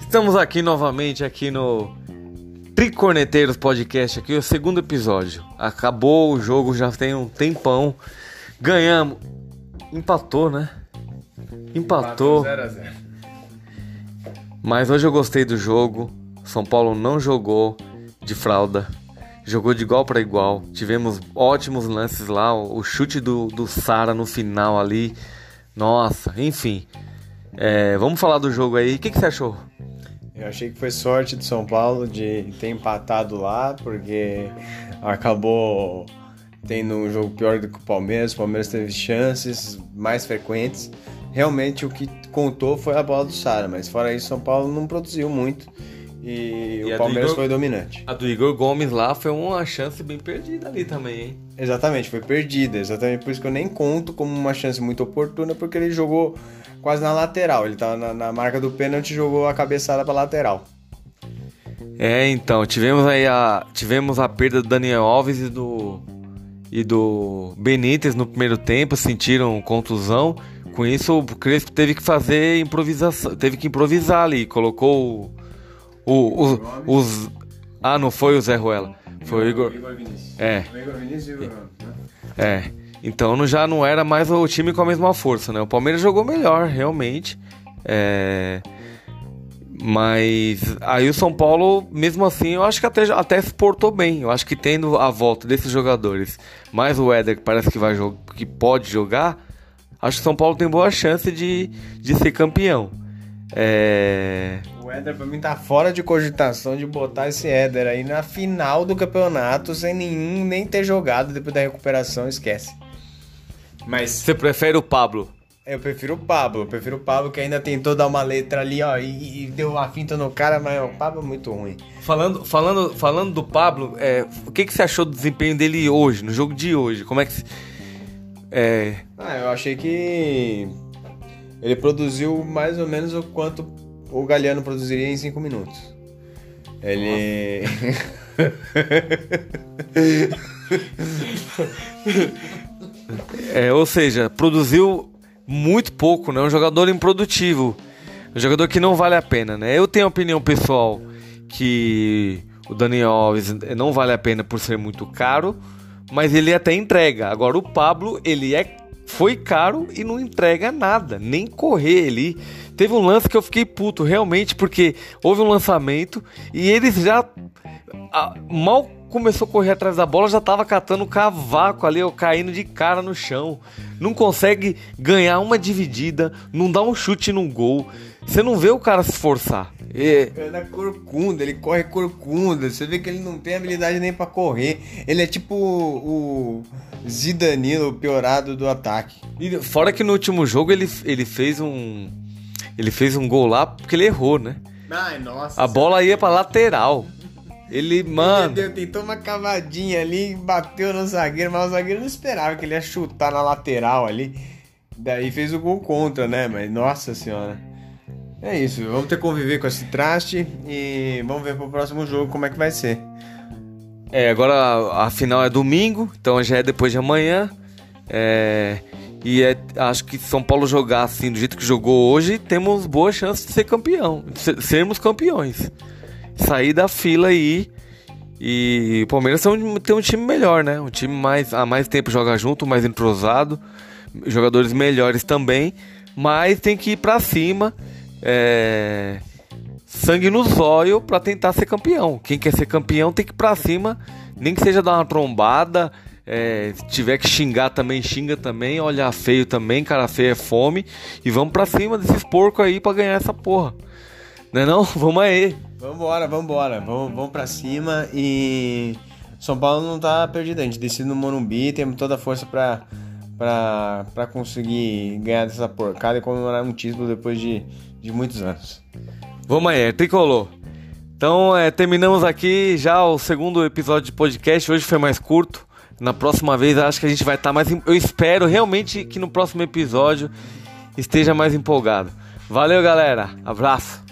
Estamos aqui novamente aqui no Tricorneteiros Podcast, aqui o segundo episódio. Acabou o jogo, já tem um tempão. Ganhamos. Empatou, né? Empatou. 0 a 0 Mas hoje eu gostei do jogo. São Paulo não jogou de fralda. Jogou de igual para igual. Tivemos ótimos lances lá. O chute do, do Sara no final ali. Nossa, enfim. É, vamos falar do jogo aí. O que, que você achou? Eu achei que foi sorte do São Paulo de ter empatado lá, porque acabou tendo um jogo pior do que o Palmeiras. O Palmeiras teve chances mais frequentes. Realmente o que contou foi a bola do Sara, mas fora isso, São Paulo não produziu muito e, E o do Palmeiras Igor- foi dominante. A do Igor Gomes lá foi uma chance bem perdida ali também, hein? Exatamente, foi perdida. Exatamente por isso que eu nem conto como uma chance muito oportuna, porque ele jogou quase na lateral. Ele tava na, na marca do pênalti e jogou a cabeçada pra lateral. É, então, tivemos aí a tivemos a perda do Daniel Alves e do e do Benítez no primeiro tempo, sentiram contusão. Com isso, o Crespo teve que fazer improvisação, teve que improvisar ali, colocou o, o- os, Ah, não foi o Zé Ruela, foi o Igor. Vinícius. É. O Igor Vinícius e o né? É, então já não era mais o time com a mesma força, né? O Palmeiras jogou melhor, realmente. É, Mas aí o São Paulo, mesmo assim, eu acho que até, até se portou bem. Eu acho que tendo a volta desses jogadores, mais o Éder que parece que, vai que pode jogar, acho que o São Paulo tem boa chance de, de ser campeão. É... O Éder pra mim tá fora de cogitação de botar esse Éder aí na final do campeonato sem nenhum nem ter jogado depois da recuperação, esquece. Mas Você prefere o Pablo? eu prefiro o Pablo, eu prefiro o Pablo que ainda tentou dar uma letra ali, ó, e, e deu uma finta no cara, mas o Pablo é muito ruim. Falando, falando, falando do Pablo, é, o que, que você achou do desempenho dele hoje, no jogo de hoje? Como é que. É, Ah, eu achei que ele produziu mais ou menos o quanto o Galeano produziria em 5 minutos. Ele. é, ou seja, produziu muito pouco, né? Um jogador improdutivo. Um jogador que não vale a pena, né? Eu tenho a opinião pessoal que o Daniel Alves não vale a pena por ser muito caro, mas ele até entrega. Agora o Pablo, ele é foi caro e não entrega nada, nem correr ele. Teve um lance que eu fiquei puto realmente porque houve um lançamento e eles já a- mal começou a correr atrás da bola, já tava catando cavaco ali, ó, caindo de cara no chão. Não consegue ganhar uma dividida, não dá um chute num gol. Você não vê o cara se esforçar. É, Ele anda corcunda, ele corre corcunda. Você vê que ele não tem habilidade nem pra correr. Ele é tipo o o Zidanilo piorado do ataque. e fora que no último jogo ele, ele fez um. Ele fez um gol lá porque ele errou, né? Ai, nossa. A bola ia pra lateral. Ele, mano. Ele tentou uma cavadinha ali bateu no zagueiro, mas o zagueiro não esperava que ele ia chutar na lateral ali. Daí fez o gol contra, né? Mas nossa senhora. É isso, vamos ter que conviver com esse traste e vamos ver pro próximo jogo como é que vai ser. É, agora a, a final é domingo, então já é depois de amanhã. É, e é- acho que se São Paulo jogar assim do jeito que jogou hoje, temos boa chance de ser campeão, de ser- sermos campeões. Sair da fila aí. E o Palmeiras tem um, time melhor, né? Um time mais há mais tempo joga junto, mais entrosado, jogadores melhores também, mas tem que ir pra cima. É, sangue no zóio pra tentar ser campeão. Quem quer ser campeão tem que ir pra cima, nem que seja dar uma trombada. é, se tiver que xingar também, xinga também. Olhar feio também, cara feio é fome. E vamos pra cima desses porcos aí pra ganhar essa porra. Não é não? Vamos aí. Vambora, vambora, vamos, vamos pra cima e São Paulo não tá perdido, a gente decide no Morumbi, temos toda a força pra, pra, pra conseguir ganhar dessa porcada e comemorar um título depois de, de muitos anos. Vamos aí, é tricolor. Então, é, terminamos aqui já o segundo episódio de podcast. Hoje foi mais curto. Na próxima vez, acho que a gente vai estar mais. em- Eu espero realmente que no próximo episódio esteja mais empolgado. Valeu, galera. Abraço.